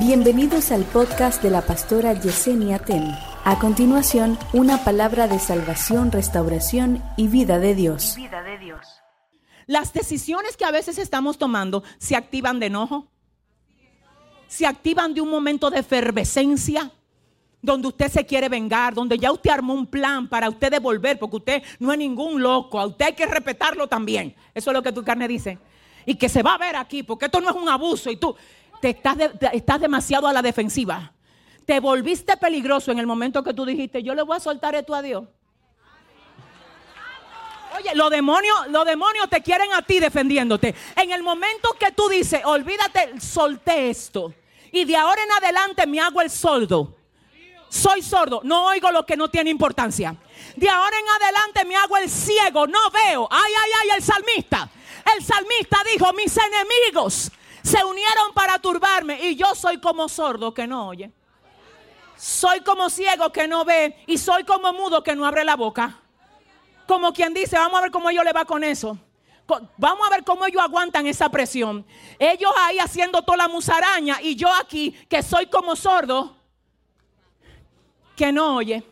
Bienvenidos al podcast de la pastora Yesenia Ten. A continuación, una palabra de salvación, restauración y vida de Dios. vida de Dios. Las decisiones que a veces estamos tomando se activan de enojo, se activan de un momento de efervescencia, donde usted se quiere vengar, donde ya usted armó un plan para usted devolver, porque usted no es ningún loco, a usted hay que respetarlo también. Eso es lo que tu carne dice. Y que se va a ver aquí, porque esto no es un abuso y tú te estás, estás demasiado a la defensiva. Te volviste peligroso en el momento que tú dijiste, yo le voy a soltar esto a Dios. Oye, los demonios, los demonios te quieren a ti defendiéndote. En el momento que tú dices, olvídate, solté esto. Y de ahora en adelante me hago el sordo. Soy sordo, no oigo lo que no tiene importancia. De ahora en adelante me hago el ciego, no veo. Ay, ay, ay, el salmista. El salmista dijo, mis enemigos se unieron para turbarme y yo soy como sordo que no oye. Soy como ciego que no ve y soy como mudo que no abre la boca. Como quien dice, vamos a ver cómo ellos le va con eso. Vamos a ver cómo ellos aguantan esa presión. Ellos ahí haciendo toda la musaraña y yo aquí que soy como sordo que no oye,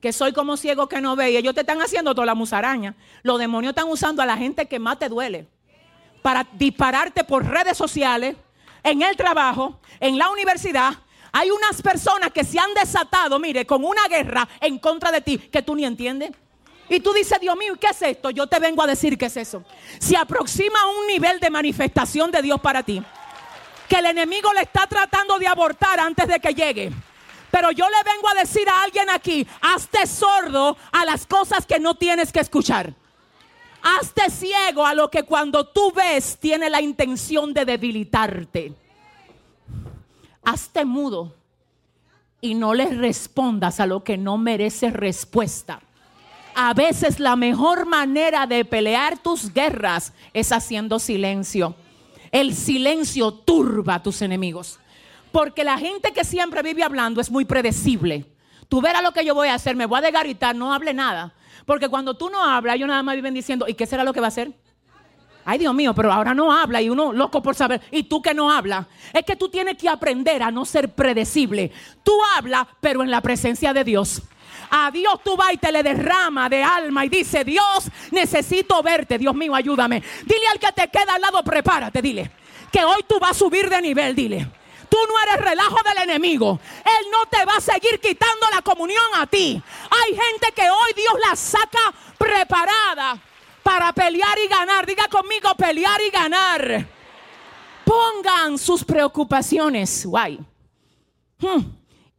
que soy como ciego que no ve y ellos te están haciendo toda la musaraña. Los demonios están usando a la gente que más te duele para dispararte por redes sociales, en el trabajo, en la universidad. Hay unas personas que se han desatado, mire, con una guerra en contra de ti que tú ni entiendes. Y tú dices, Dios mío, ¿qué es esto? Yo te vengo a decir qué es eso. Se aproxima un nivel de manifestación de Dios para ti. Que el enemigo le está tratando de abortar antes de que llegue. Pero yo le vengo a decir a alguien aquí, hazte sordo a las cosas que no tienes que escuchar. Hazte ciego a lo que cuando tú ves tiene la intención de debilitarte. Hazte mudo y no le respondas a lo que no merece respuesta. A veces la mejor manera de pelear tus guerras es haciendo silencio. El silencio turba a tus enemigos. Porque la gente que siempre vive hablando es muy predecible. Tú verás lo que yo voy a hacer, me voy a desgaritar, no hable nada. Porque cuando tú no hablas, ellos nada más viven diciendo, ¿y qué será lo que va a hacer? Ay, Dios mío, pero ahora no habla y uno loco por saber. Y tú que no hablas. Es que tú tienes que aprender a no ser predecible. Tú hablas, pero en la presencia de Dios. A Dios tú vas y te le derrama de alma y dice, Dios, necesito verte. Dios mío, ayúdame. Dile al que te queda al lado, prepárate, dile. Que hoy tú vas a subir de nivel, dile. Tú no eres relajo del enemigo. Él no te va a seguir quitando la comunión a ti. Hay gente que hoy Dios la saca preparada para pelear y ganar. Diga conmigo, pelear y ganar. Pongan sus preocupaciones, guay, hmm,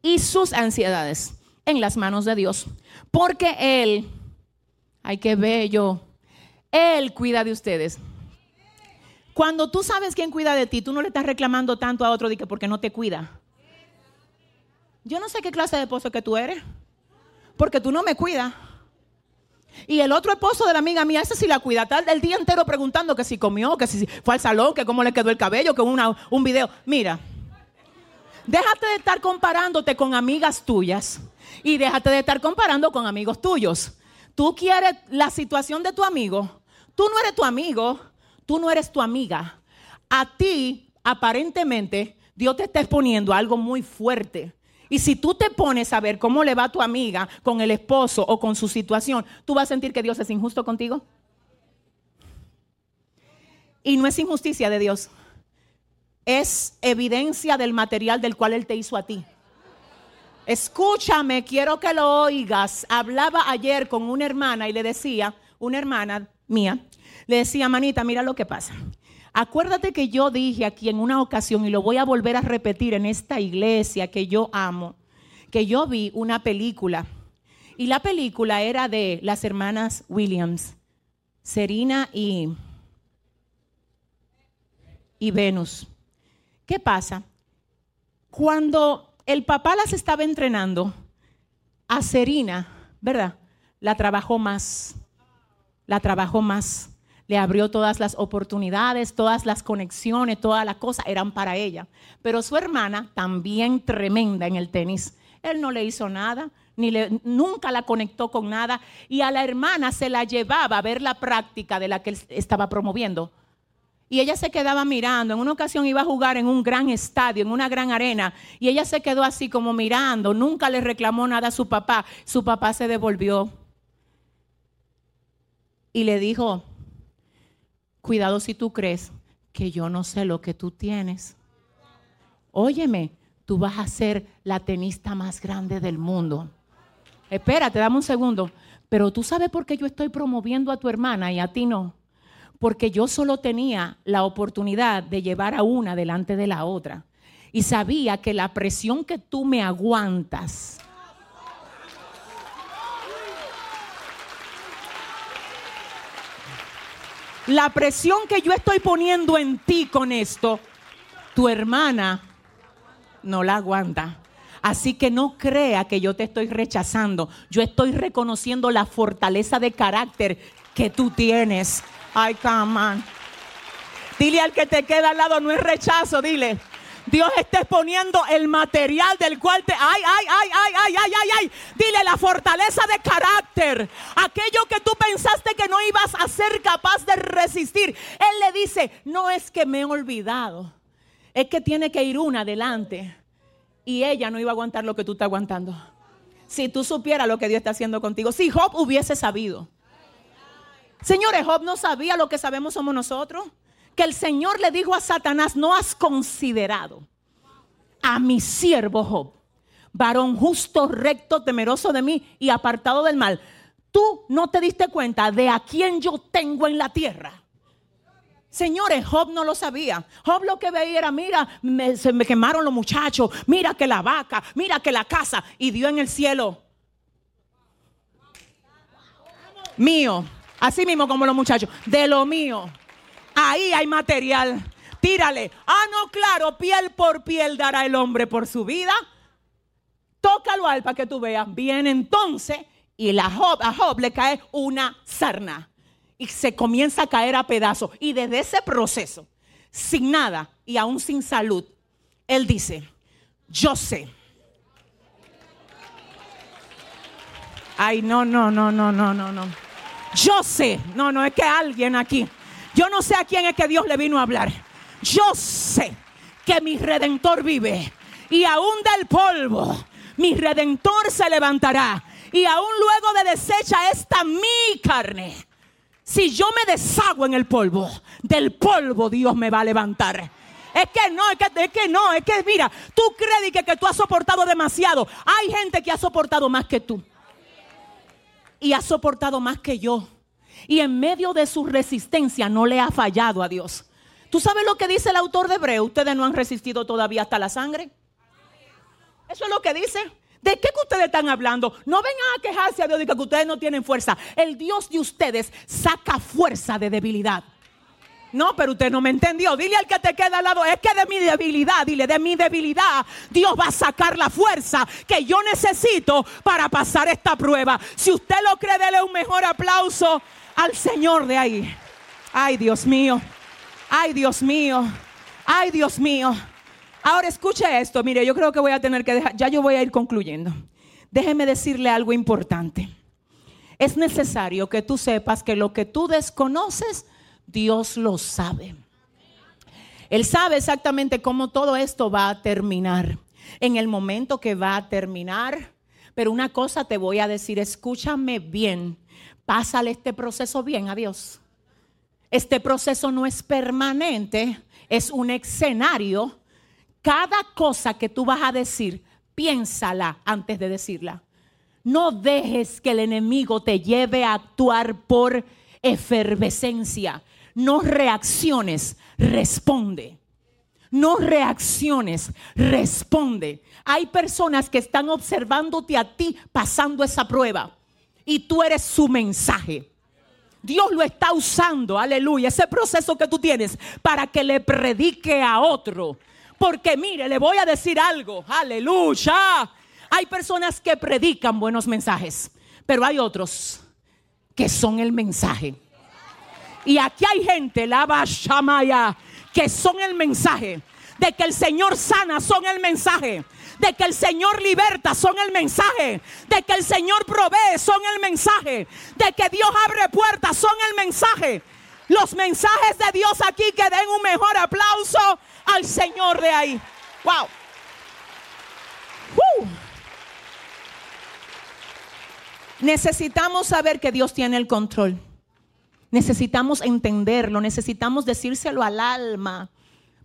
y sus ansiedades en las manos de Dios. Porque Él, ay, qué bello, Él cuida de ustedes. Cuando tú sabes quién cuida de ti, tú no le estás reclamando tanto a otro de que porque no te cuida. Yo no sé qué clase de esposo que tú eres, porque tú no me cuidas. Y el otro esposo de la amiga mía, ese sí la cuida, tal el día entero preguntando que si comió, que si fue al salón, que cómo le quedó el cabello, que una, un video. Mira, déjate de estar comparándote con amigas tuyas y déjate de estar comparando con amigos tuyos. Tú quieres la situación de tu amigo, tú no eres tu amigo, tú no eres tu amiga. A ti, aparentemente, Dios te está exponiendo algo muy fuerte. Y si tú te pones a ver cómo le va a tu amiga con el esposo o con su situación, tú vas a sentir que Dios es injusto contigo. Y no es injusticia de Dios. Es evidencia del material del cual Él te hizo a ti. Escúchame, quiero que lo oigas. Hablaba ayer con una hermana y le decía, una hermana mía, le decía, manita, mira lo que pasa. Acuérdate que yo dije aquí en una ocasión, y lo voy a volver a repetir en esta iglesia que yo amo, que yo vi una película. Y la película era de las hermanas Williams, Serena y, y Venus. ¿Qué pasa? Cuando el papá las estaba entrenando, a Serena, ¿verdad? La trabajó más, la trabajó más. Le abrió todas las oportunidades, todas las conexiones, todas las cosas eran para ella. Pero su hermana, también tremenda en el tenis, él no le hizo nada, ni le, nunca la conectó con nada. Y a la hermana se la llevaba a ver la práctica de la que él estaba promoviendo. y ella se quedaba mirando. En una ocasión iba a jugar en un gran estadio, en una gran arena, y ella se quedó así como mirando. Nunca le reclamó nada a su papá. Su papá se devolvió y le dijo, cuidado si tú crees que yo no sé lo que tú tienes. Óyeme, tú vas a ser la tenista más grande del mundo. Espérate, dame un segundo. Pero tú sabes por qué yo estoy promoviendo a tu hermana y a ti no porque yo solo tenía la oportunidad de llevar a una delante de la otra. Y sabía que la presión que tú me aguantas, la presión que yo estoy poniendo en ti con esto, tu hermana no la aguanta. Así que no crea que yo te estoy rechazando. Yo estoy reconociendo la fortaleza de carácter que tú tienes. Ay, come on. Dile al que te queda al lado, no es rechazo, dile. Dios está exponiendo el material del cual te... Ay, ay, ay, ay, ay, ay, ay, ay. Dile la fortaleza de carácter. Aquello que tú pensaste que no ibas a ser capaz de resistir. Él le dice, no es que me he olvidado. Es que tiene que ir una adelante. Y ella no iba a aguantar lo que tú estás aguantando. Si tú supieras lo que Dios está haciendo contigo. Si Job hubiese sabido Señores, Job no sabía lo que sabemos somos nosotros. Que el Señor le dijo a Satanás, no has considerado a mi siervo Job, varón justo, recto, temeroso de mí y apartado del mal. Tú no te diste cuenta de a quién yo tengo en la tierra. Señores, Job no lo sabía. Job lo que veía era, mira, se me quemaron los muchachos, mira que la vaca, mira que la casa, y dio en el cielo. Mío, Así mismo como los muchachos, de lo mío. Ahí hay material. Tírale. Ah, no, claro, piel por piel dará el hombre por su vida. Tócalo al para que tú veas. Bien, entonces, y la Job, a Job le cae una sarna. Y se comienza a caer a pedazos. Y desde ese proceso, sin nada y aún sin salud, él dice, yo sé. Ay, no, no, no, no, no, no, no. Yo sé, no, no es que alguien aquí, yo no sé a quién es que Dios le vino a hablar. Yo sé que mi redentor vive y aún del polvo mi redentor se levantará y aún luego de desecha esta mi carne. Si yo me deshago en el polvo, del polvo Dios me va a levantar. Es que no, es que, es que no, es que mira, tú crees que, que tú has soportado demasiado. Hay gente que ha soportado más que tú y ha soportado más que yo. Y en medio de su resistencia no le ha fallado a Dios. ¿Tú sabes lo que dice el autor de Hebreo? Ustedes no han resistido todavía hasta la sangre. Eso es lo que dice. ¿De qué que ustedes están hablando? No vengan a quejarse a Dios de que ustedes no tienen fuerza. El Dios de ustedes saca fuerza de debilidad. No, pero usted no me entendió. Dile al que te queda al lado, es que de mi debilidad, dile, de mi debilidad, Dios va a sacar la fuerza que yo necesito para pasar esta prueba. Si usted lo cree, dele un mejor aplauso al Señor de ahí. Ay, Dios mío. Ay, Dios mío. Ay, Dios mío. Ahora escuche esto. Mire, yo creo que voy a tener que dejar, ya yo voy a ir concluyendo. Déjeme decirle algo importante. Es necesario que tú sepas que lo que tú desconoces, Dios lo sabe. Él sabe exactamente cómo todo esto va a terminar, en el momento que va a terminar. Pero una cosa te voy a decir, escúchame bien, pásale este proceso bien a Dios. Este proceso no es permanente, es un escenario. Cada cosa que tú vas a decir, piénsala antes de decirla. No dejes que el enemigo te lleve a actuar por efervescencia no reacciones, responde. No reacciones, responde. Hay personas que están observándote a ti pasando esa prueba y tú eres su mensaje. Dios lo está usando, aleluya, ese proceso que tú tienes para que le predique a otro. Porque mire, le voy a decir algo, aleluya. Hay personas que predican buenos mensajes, pero hay otros que son el mensaje. Y aquí hay gente, la Shamaya, que son el mensaje. De que el Señor sana son el mensaje. De que el Señor liberta son el mensaje. De que el Señor provee son el mensaje. De que Dios abre puertas son el mensaje. los mensajes de Dios aquí que den un mejor aplauso al Señor de ahí. Wow. Necesitamos saber que Dios tiene el control. Necesitamos entenderlo, necesitamos decírselo al alma.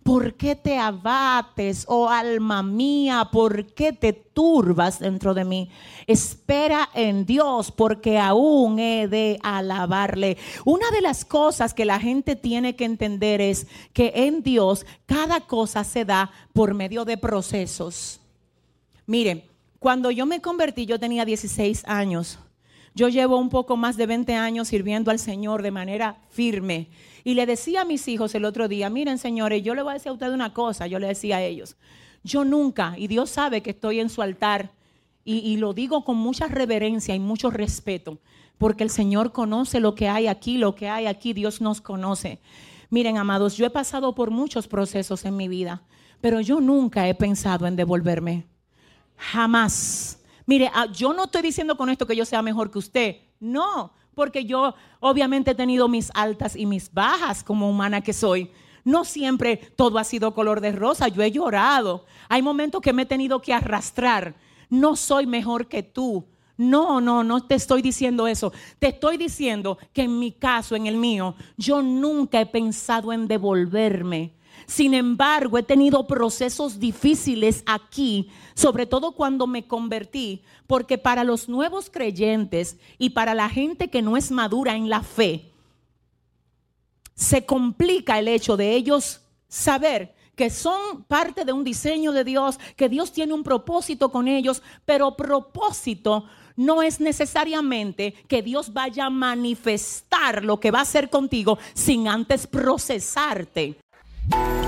¿Por qué te abates, oh alma mía? ¿Por qué te turbas dentro de mí? Espera en Dios porque aún he de alabarle. Una de las cosas que la gente tiene que entender es que en Dios cada cosa se da por medio de procesos. Miren, cuando yo me convertí, yo tenía 16 años. Yo llevo un poco más de 20 años sirviendo al Señor de manera firme. Y le decía a mis hijos el otro día, miren señores, yo le voy a decir a ustedes una cosa, yo le decía a ellos, yo nunca, y Dios sabe que estoy en su altar, y, lo digo con mucha reverencia y mucho respeto, porque el Señor conoce lo que hay aquí, lo que hay aquí, Dios nos conoce. Miren, amados, yo he pasado por muchos procesos en mi vida, pero yo nunca he pensado en devolverme. Jamás. Mire, ah, yo no estoy diciendo con esto que yo sea mejor que usted. No, porque yo obviamente he tenido mis altas y mis bajas como humana que soy. No siempre todo ha sido color de rosa. Yo he llorado. Hay momentos que me he tenido que arrastrar. No soy mejor que tú. No, no, no te estoy diciendo eso. Te estoy diciendo que en mi caso, en el mío, yo nunca he pensado en devolverme. Sin embargo, he tenido procesos difíciles aquí, sobre todo cuando me convertí, porque para los nuevos creyentes y para la gente que no es madura en la fe, se complica el hecho de ellos saber que son parte de un diseño de Dios, que Dios tiene un propósito con ellos, pero propósito no es necesariamente que Dios vaya a manifestar lo que va a hacer contigo sin antes procesarte. Thank you.